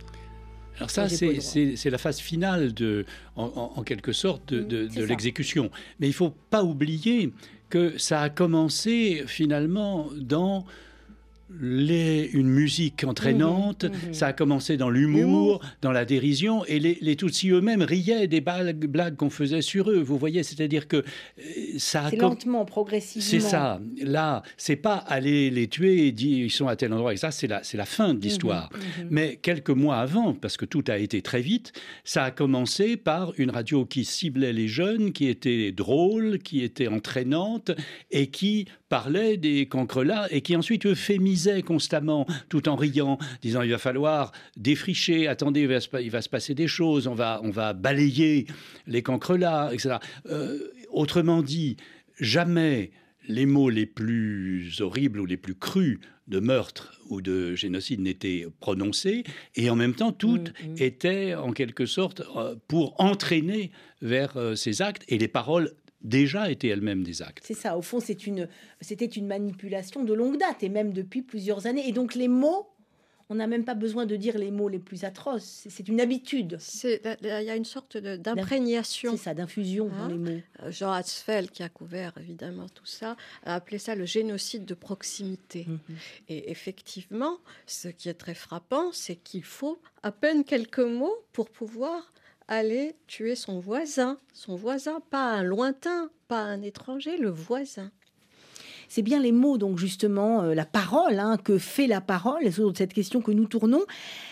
S3: Alors ça, c'est- la phase finale, de, en, en- en quelque sorte, de, de-
S4: c'est
S3: de l'exécution. Mais il faut pas oublier que ça a commencé finalement dans les, une musique entraînante,
S4: Mhm, mhm.
S3: ça a commencé dans l'humour, dans la dérision, et les, les Tutsis eux-mêmes riaient des blagues, blagues qu'on faisait sur eux. Vous voyez, c'est-à-dire que euh, ça a
S4: C'est lentement, progressivement.
S3: c'est ça. Là, c'est pas aller les tuer et dire ils sont à tel endroit. Et ça, c'est la, c'est la fin de l'histoire.
S4: mhm.
S3: Mais quelques mois avant, parce que tout a été très vite, ça a commencé par une radio qui ciblait les jeunes, qui était drôle, qui était entraînante et qui parlait des cancrelats et qui ensuite euphémisait constamment tout en riant, disant il va falloir défricher, attendez, il va se, pa- il va se passer des choses, on va, on va balayer les cancrelats, etc. Euh, autrement dit, jamais les mots les plus horribles ou les plus crus de meurtre ou de génocide n'étaient prononcés, et en même temps, tout était en quelque sorte euh, pour entraîner vers euh, ces actes, et les paroles déjà été elles-mêmes des actes.
S4: C'est ça, au fond, c'est une, c'était une manipulation de longue date, et même depuis plusieurs années. Et donc les mots on n'a même pas besoin de dire les mots les plus atroces. C'est une habitude.
S5: Il y a une sorte d'imprégnation.
S4: C'est ça, d'infusion dans les mots.
S5: Euh, Jean Hatzfeld, qui a couvert évidemment tout ça, a appelé ça le génocide de proximité. Mhm. Et effectivement, ce qui est très frappant, c'est qu'il faut à peine quelques mots pour pouvoir aller tuer son voisin. Son voisin, pas un lointain, pas un étranger, le voisin
S4: c'est bien les mots, donc justement, euh, la parole, hein, que fait la parole, c'est cette question que nous tournons.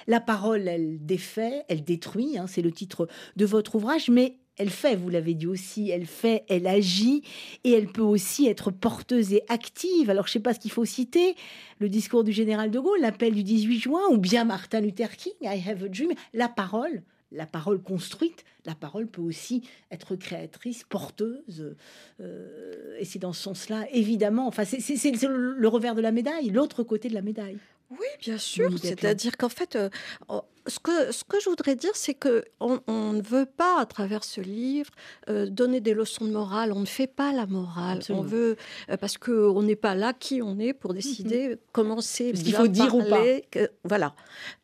S4: La parole, elle défait, elle détruit, hein, c'est le titre de votre ouvrage, mais elle fait, vous l'avez dit aussi, elle fait, elle agit, et elle peut aussi être porteuse et active. Alors, je ne sais pas ce qu'il faut citer, le discours du général de Gaulle, l'appel du 18 juin, ou bien Martin Luther King, I have a dream, la parole, la parole construite, la parole peut aussi être créatrice, porteuse. Euh, et c'est dans ce sens-là, évidemment, enfin, c'est le revers de la médaille, l'autre côté de la médaille.
S5: Oui, bien sûr. C'est-à-dire qu'en fait, euh, ce, que, ce que je voudrais dire, c'est que on, ne veut pas, à travers ce livre, euh, donner des leçons de morale. On ne fait pas la morale. On veut euh, parce qu'on n'est pas là qui on est pour décider comment c'est
S4: qu'il faut dire ou pas.
S5: voilà,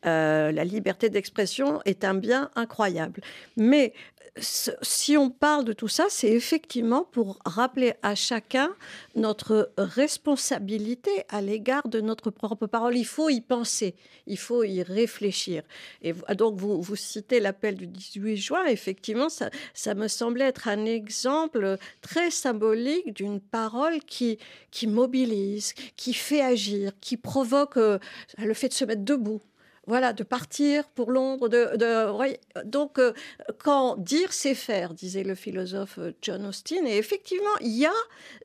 S5: la liberté d'expression est un bien incroyable. Mais si on parle de tout ça, c'est effectivement pour rappeler à chacun notre responsabilité à l'égard de notre propre parole. Il faut y penser, il faut y réfléchir. Et donc, vous, citez l'appel du 18 juin. Effectivement, ça, me semblait être un exemple très symbolique d'une parole qui, qui mobilise, qui fait agir, qui provoque euh, le fait de se mettre debout voilà, de partir pour l'ombre. De, donc, euh, quand dire, c'est faire, disait le philosophe euh, John Austin. Et effectivement, il y a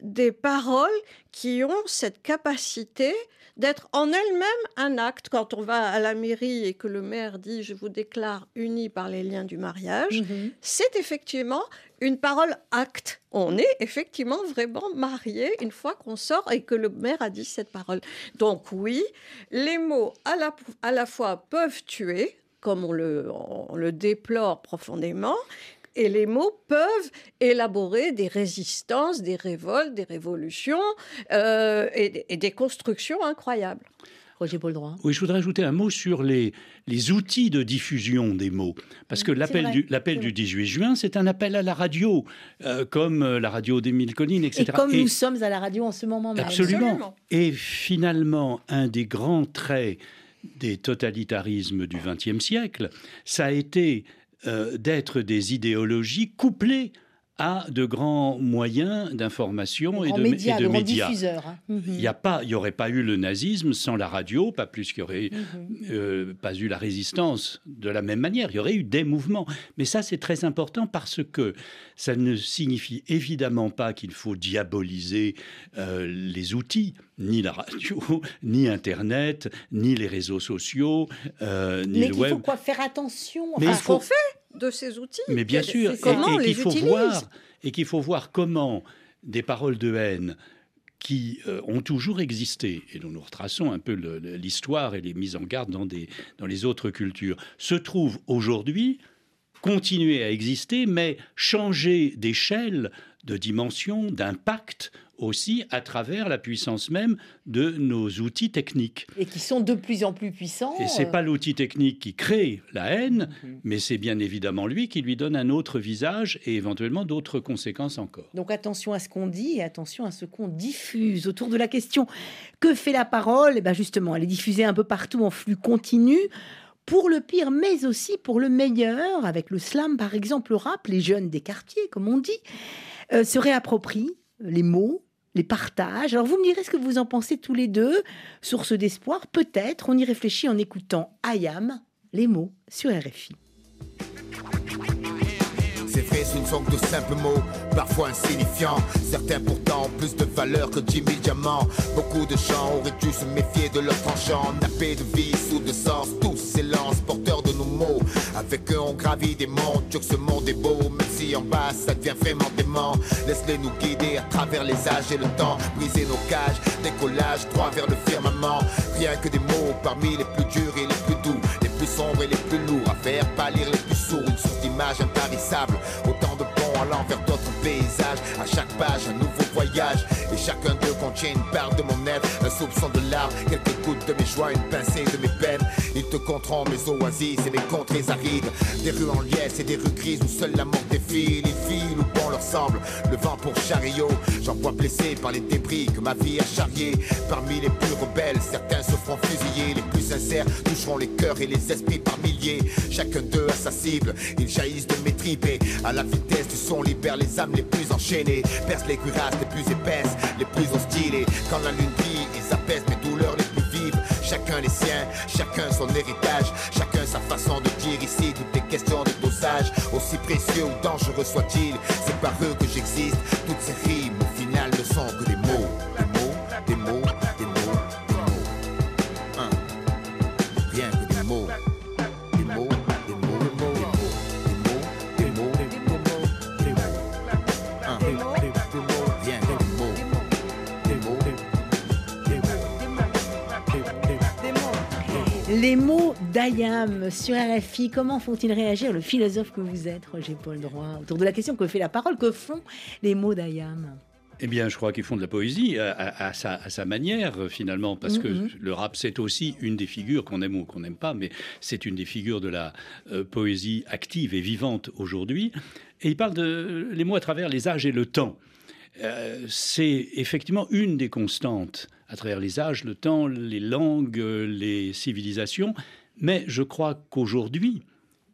S5: des paroles qui ont cette capacité d'être en elles-mêmes un acte. Quand on va à la mairie et que le maire dit je vous déclare unis par les liens du mariage, mhm. c'est effectivement une parole acte. On est effectivement vraiment mariés une fois qu'on sort et que le maire a dit cette parole. Donc oui, les mots à la, fois peuvent tuer, comme on le, on le déplore profondément, et les mots peuvent élaborer des résistances, des révoltes, des révolutions euh, et, des constructions incroyables.
S4: Roger Droit.
S3: Oui, je voudrais ajouter un mot sur les, les outils de diffusion des mots. Parce que l'appel du, l'appel du 18 juin, c'est un appel à la radio, euh, comme euh, la radio d'Émile Collines, etc.
S4: Et comme nous sommes à la radio en ce moment même.
S3: Absolument. Et finalement, un des grands traits des totalitarismes du XXe siècle, ça a été euh, d'être des idéologies couplées à de grands moyens d'information et de
S4: médias.
S3: Et de
S4: médias.
S3: Hein. Il n'y a pas, il y aurait pas eu le nazisme sans la radio, pas plus qu'il y aurait mhm. euh, pas eu la résistance de la même manière. Il y aurait eu des mouvements, mais ça c'est très important parce que ça ne signifie évidemment pas qu'il faut diaboliser euh, les outils, ni la radio, [laughs] ni Internet, ni les réseaux sociaux, euh, ni
S4: mais
S3: le web. Mais
S4: il faut quoi faire attention.
S5: Mais ce qu'on fait de ces outils.
S3: Mais bien sûr, et, qu'il faut voir, et qu'il faut voir comment des paroles de haine qui euh, ont toujours existé, et dont nous retraçons un peu l'histoire et les mises en garde dans, des, dans les autres cultures, se trouvent aujourd'hui continuer à exister, mais changer d'échelle, de dimension, d'impact aussi à travers la puissance même de nos outils techniques.
S4: Et qui sont de plus en plus puissants.
S3: Et c'est pas l'outil technique qui crée la haine, mhm. mais c'est bien évidemment lui qui lui donne un autre visage et éventuellement d'autres conséquences encore.
S4: Donc attention à ce qu'on dit et attention à ce qu'on diffuse. Autour de la question que fait la parole? Eh bien justement, elle est diffusée un peu partout en flux continu pour le pire, mais aussi pour le meilleur, avec le slam par exemple, le rap, les jeunes des quartiers, comme on dit, euh, se réapproprient les mots, les partages. Alors vous me direz ce que vous en pensez tous les deux. Source d'espoir, peut-être. On y réfléchit en écoutant Ayam, les mots sur RFI.
S16: Vrai, ce ne sont que de simples mots, parfois insignifiants. Certains pourtant ont plus de valeur que 10 000 diamants. Beaucoup de gens auraient dû se méfier de leurs tranchants. Nappés de vie ou de sens, tous s'élancent, porteurs de nos mots. Avec eux, on gravit des monts. Que ce monde est beau, même si en bas ça devient vraiment dément. Laisse-les nous guider à travers les âges et le temps. Briser nos cages, décollage droit vers le firmament. Rien que des mots parmi les plus durs et les plus doux, les plus sombres et les plus lourds. À faire pâlir les plus sourds, une source d'image intarissable. Chaque page, un nouveau voyage. Et chacun d'eux contient une part de mon être, un soupçon de larmes, quelques gouttes de mes joies, une pincée de mes peines. Ils te compteront mes oasis et mes contrées arides. Des rues en liesse et des rues grises où seule la mort défile. Ils filent où bon leur semble, le vent pour chariot. J'en vois blessés par les débris que ma vie a charriés. Parmi les plus rebelles, certains se feront fusiller. Les plus sincères toucheront les cœurs et les esprits par milliers. Chacun d'eux a sa cible, ils jaillissent de mes tripes à la vitesse du son libère les âmes les plus enchaînées. Perce les cuirasses les plus épaisses, les plus hostiles. Quand la lune brille, ils apaisent mes douleurs les plus vives. Chacun les siens, chacun son héritage, chacun sa façon de dire ici. Toutes les questions de dosage, aussi précieux ou dangereux soit-il, c'est par eux que j'existe. Toutes ces rimes, au final, ne sont que. Des
S4: Les mots d'Ayam sur RFI, comment font-ils réagir le philosophe que vous êtes, Roger Paul Droit, autour de la question que fait la parole, que font les mots d'Ayam?
S3: Eh bien, je crois qu'ils font de la poésie à, à- à sa, à sa manière, finalement, parce que le rap, c'est aussi une des figures qu'on aime ou qu'on n'aime pas, mais c'est une des figures de la euh, poésie active et vivante aujourd'hui. Et il parle de les mots à travers les âges et le temps. Euh, c'est effectivement une des constantes à travers les âges, le temps, les langues, euh, les civilisations. Mais je crois qu'aujourd'hui,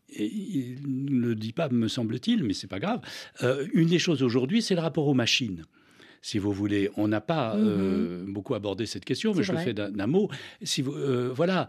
S3: et il ne le dit pas, me semble-t-il, mais c'est pas grave. euh, une des choses aujourd'hui, c'est le rapport aux machines. Si vous voulez, on n'a pas euh, beaucoup abordé cette question, mais je le fais d'un d'un mot. Si vous, euh, voilà,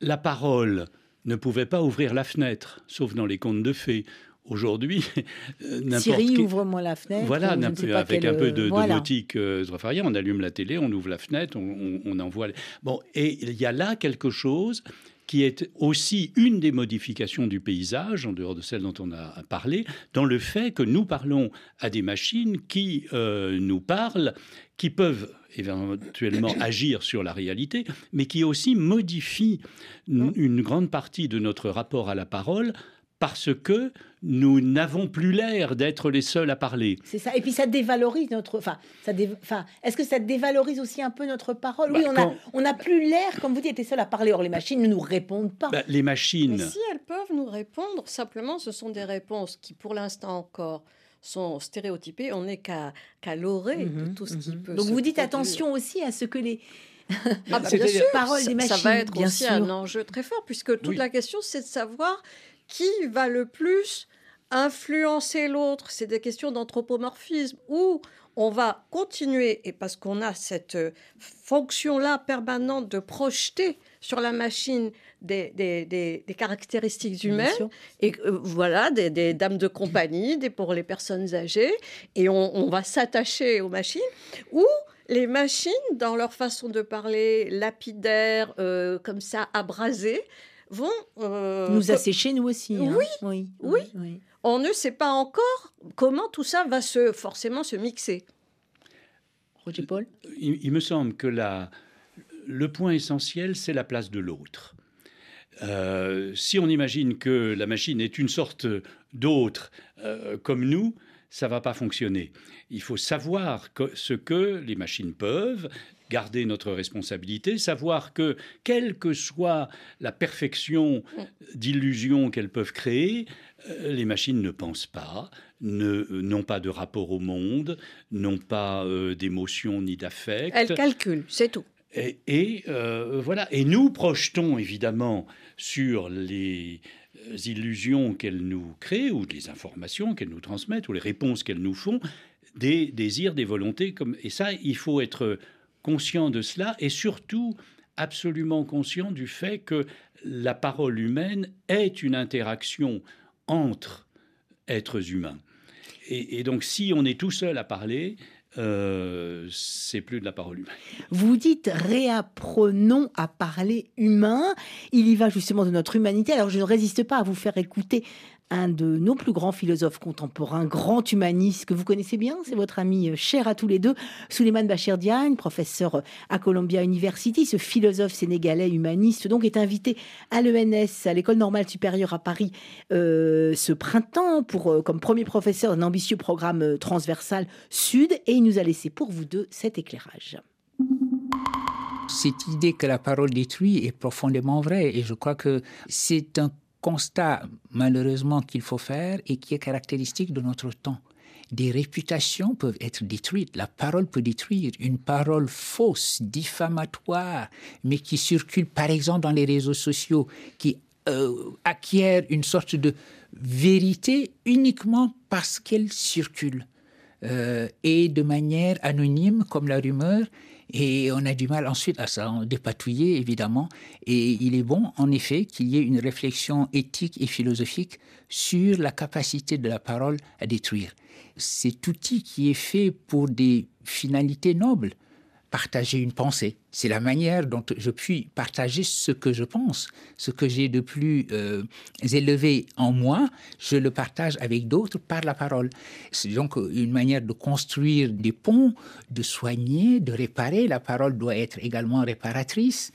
S3: la parole ne pouvait pas ouvrir la fenêtre, sauf dans les contes de fées. Aujourd'hui, [laughs] euh, n'importe
S4: Siri,
S3: qui-
S4: ouvre-moi la fenêtre.
S3: voilà, avec
S4: quel,
S3: un peu de,
S4: euh, voilà.
S3: nautique euh, on allume la télé, on ouvre la fenêtre, on, on- on envoie. Bon, et il y a là quelque chose qui est aussi une des modifications du paysage, en dehors de celle dont on a parlé, dans le fait que nous parlons à des machines qui euh, nous parlent, qui peuvent éventuellement [coughs] agir sur la réalité, mais qui aussi modifient une, une grande partie de notre rapport à la parole parce que nous n'avons plus l'air d'être les seuls à parler.
S4: C'est ça. Et puis ça dévalorise notre. Enfin, ça dé- enfin, est-ce que ça dévalorise aussi un peu notre parole? Oui,
S3: Bah,
S4: on
S3: quand-
S4: a, on n'a plus l'air, comme vous dites, était seul à parler. Or, les machines ne nous répondent pas.
S3: Bah, les machines.
S5: Mais si elles peuvent nous répondre, simplement, ce sont des réponses qui, pour l'instant encore, sont stéréotypées. On n'est qu'à qu'à l'orée de tout ce qui peut
S4: Mhm, Donc
S5: se
S4: vous dites
S5: produire.
S4: attention aussi à ce que les
S5: Ah bah, [laughs] bien sûr,
S4: paroles
S5: ça,
S4: des
S5: ça
S4: machines,
S5: va être
S4: bien
S5: aussi
S4: sûr.
S5: un enjeu très fort, puisque toute
S3: Oui.
S5: la question, c'est de savoir qui va le plus influencer l'autre. C'est des questions d'anthropomorphisme, où on va continuer, et parce qu'on a cette euh, fonction-là permanente de projeter sur la machine des, des- des- des caractéristiques humaines, et euh, voilà, des, des dames de compagnie, des, pour les personnes âgées, et on, on va s'attacher aux machines, ou les machines, dans leur façon de parler lapidaire, euh, comme ça, abrasée, vont... euh,
S4: nous assécher nous aussi. hein.
S5: Oui,
S4: oui,
S5: oui.
S4: oui.
S5: On ne sait pas encore comment tout ça va se forcément se mixer.
S4: Roger Paul.
S3: il, il me semble que la, le point essentiel, c'est la place de l'autre. Euh, si on imagine que la machine est une sorte d'autre euh, comme nous, ça va pas fonctionner. Il faut savoir que- ce que les machines peuvent, garder notre responsabilité, savoir que quelle que soit la perfection d'illusion qu'elles peuvent créer, euh, les machines ne pensent pas, ne- n'ont pas de rapport au monde, n'ont pas euh, d'émotion ni d'affect.
S5: Elle calcule, c'est tout.
S3: Et, et, euh, voilà. Et nous projetons évidemment sur les euh, illusions qu'elles nous créent ou les informations qu'elles nous transmettent ou les réponses qu'elles nous font des désirs, des volontés. Comme... Et ça, il faut être conscient de cela et surtout absolument conscient du fait que la parole humaine est une interaction entre êtres humains. Et, donc, si on est tout seul à parler, euh, c'est plus de la parole humaine.
S4: Vous dites réapprenons à parler humain. Il y va justement de notre humanité. Alors je ne résiste pas à vous faire écouter un de nos plus grands philosophes contemporains, grand humaniste que vous connaissez bien, c'est votre ami euh, cher à tous les deux, Souleymane Bachir Diagne, professeur à Columbia University. Ce philosophe sénégalais humaniste donc est invité à l'ENS, à l'École normale supérieure à Paris, euh, ce printemps pour euh, comme premier professeur d'un ambitieux programme transversal Sud, et il nous a laissé pour vous deux cet éclairage.
S17: Cette idée que la parole détruit est profondément vraie et je crois que c'est un constat malheureusement qu'il faut faire et qui est caractéristique de notre temps. Des réputations peuvent être détruites, la parole peut détruire, une parole fausse, diffamatoire, mais qui circule par exemple dans les réseaux sociaux, qui euh, acquiert une sorte de vérité uniquement parce qu'elle circule euh, et de manière anonyme comme la rumeur et on a du mal ensuite à s'en dépatouiller, évidemment. Et il est bon, en effet, qu'il y ait une réflexion éthique et philosophique sur la capacité de la parole à détruire. Cet outil qui est fait pour des finalités nobles, partager une pensée. C'est la manière dont je puis partager ce que je pense, ce que j'ai de plus euh, élevé en moi, je le partage avec d'autres par la parole. C'est donc une manière de construire des ponts, de soigner, de réparer. La parole doit être également réparatrice,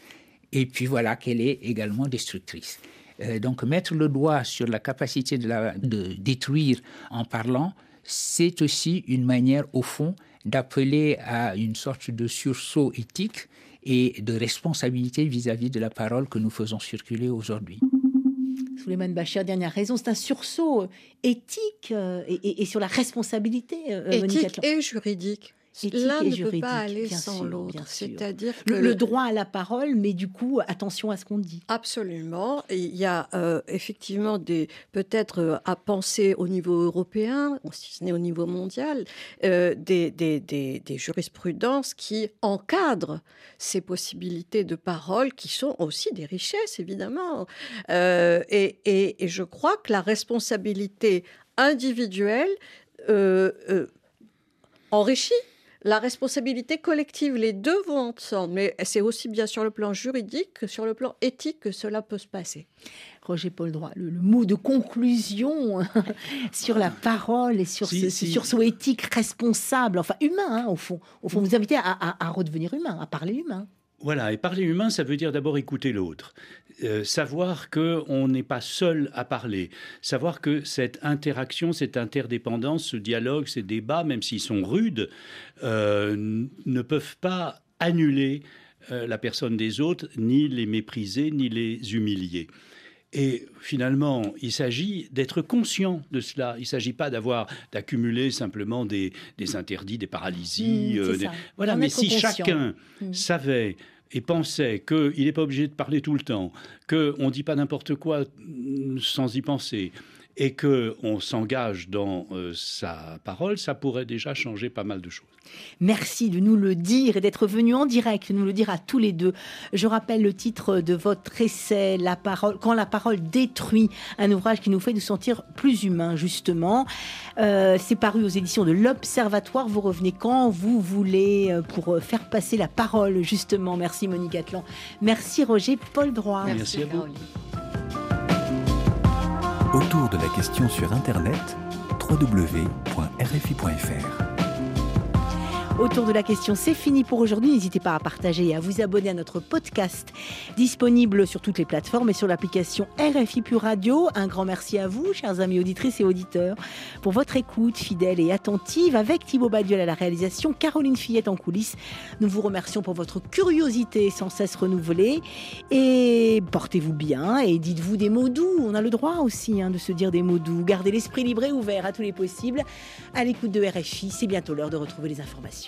S17: et puis voilà qu'elle est également destructrice. Euh, donc mettre le doigt sur la capacité de, détruire en parlant, c'est aussi une manière, au fond, d'appeler à une sorte de sursaut éthique et de responsabilité vis-à-vis de la parole que nous faisons circuler aujourd'hui.
S4: Souleymane Bachir, dernière raison, c'est un sursaut éthique euh, et, sur la responsabilité.
S5: Euh, éthique et juridique. L'un ne peut pas aller sans l'autre. C'est-à-dire
S4: le, le, droit à la parole, mais du coup, attention à ce qu'on dit.
S5: Absolument. Il y a euh, effectivement des peut-être euh, à penser au niveau européen, si ce n'est au niveau mondial, euh, des, des, des, des, jurisprudences qui encadrent ces possibilités de parole, qui sont aussi des richesses, évidemment. Et, et, et, je crois que la responsabilité individuelle enrichit la responsabilité collective, les deux vont ensemble, mais c'est aussi bien sur le plan juridique que sur le plan éthique que cela peut se passer.
S4: Roger Paul Droit, le, mot de conclusion [laughs] sur la parole et sur ce, sursaut éthique responsable, enfin humain hein, au fond. Au fond, vous invitez à redevenir humain, à parler humain.
S3: Voilà, et parler humain, ça veut dire d'abord écouter l'autre. Euh, savoir qu'on n'est pas seul à parler, savoir que cette interaction, cette interdépendance, ce dialogue, ces débats, même s'ils sont rudes, euh, ne peuvent pas annuler euh, la personne des autres, ni les mépriser, ni les humilier. Et finalement, il s'agit d'être conscient de cela. Il ne s'agit pas d'avoir d'accumuler simplement des, interdits, des paralysies. Mmh, voilà, mais si chacun mmh. savait et pensait qu'il n'est pas obligé de parler tout le temps, qu'on ne dit pas n'importe quoi sans y penser, et qu'on s'engage dans euh, sa parole, ça pourrait déjà changer pas mal de choses.
S4: Merci de nous le dire et d'être venu en direct, de nous le dire à tous les deux. Je rappelle le titre de votre essai, La parole, Quand la parole détruit, un ouvrage qui nous fait nous sentir plus humains, justement. Euh, c'est paru aux éditions de l'Observatoire. Vous revenez quand vous voulez euh, pour faire passer la parole, justement. Merci Monique Atlan. Merci Roger Paul Droit.
S3: Merci, à vous.
S18: Autour de la question sur Internet, www.rfi.fr.
S4: Autour de la question, c'est fini pour aujourd'hui. N'hésitez pas à partager et à vous abonner à notre podcast disponible sur toutes les plateformes et sur l'application RFI Pure Radio. Un grand merci à vous, chers amis auditrices et auditeurs, pour votre écoute fidèle et attentive avec Thibaut Badiol à la réalisation, Caroline Fillette en coulisses. Nous vous remercions pour votre curiosité sans cesse renouvelée et portez-vous bien et dites-vous des mots doux. On a le droit aussi hein, de se dire des mots doux. Gardez l'esprit libre et ouvert à tous les possibles. À l'écoute de RFI, c'est bientôt l'heure de retrouver les informations.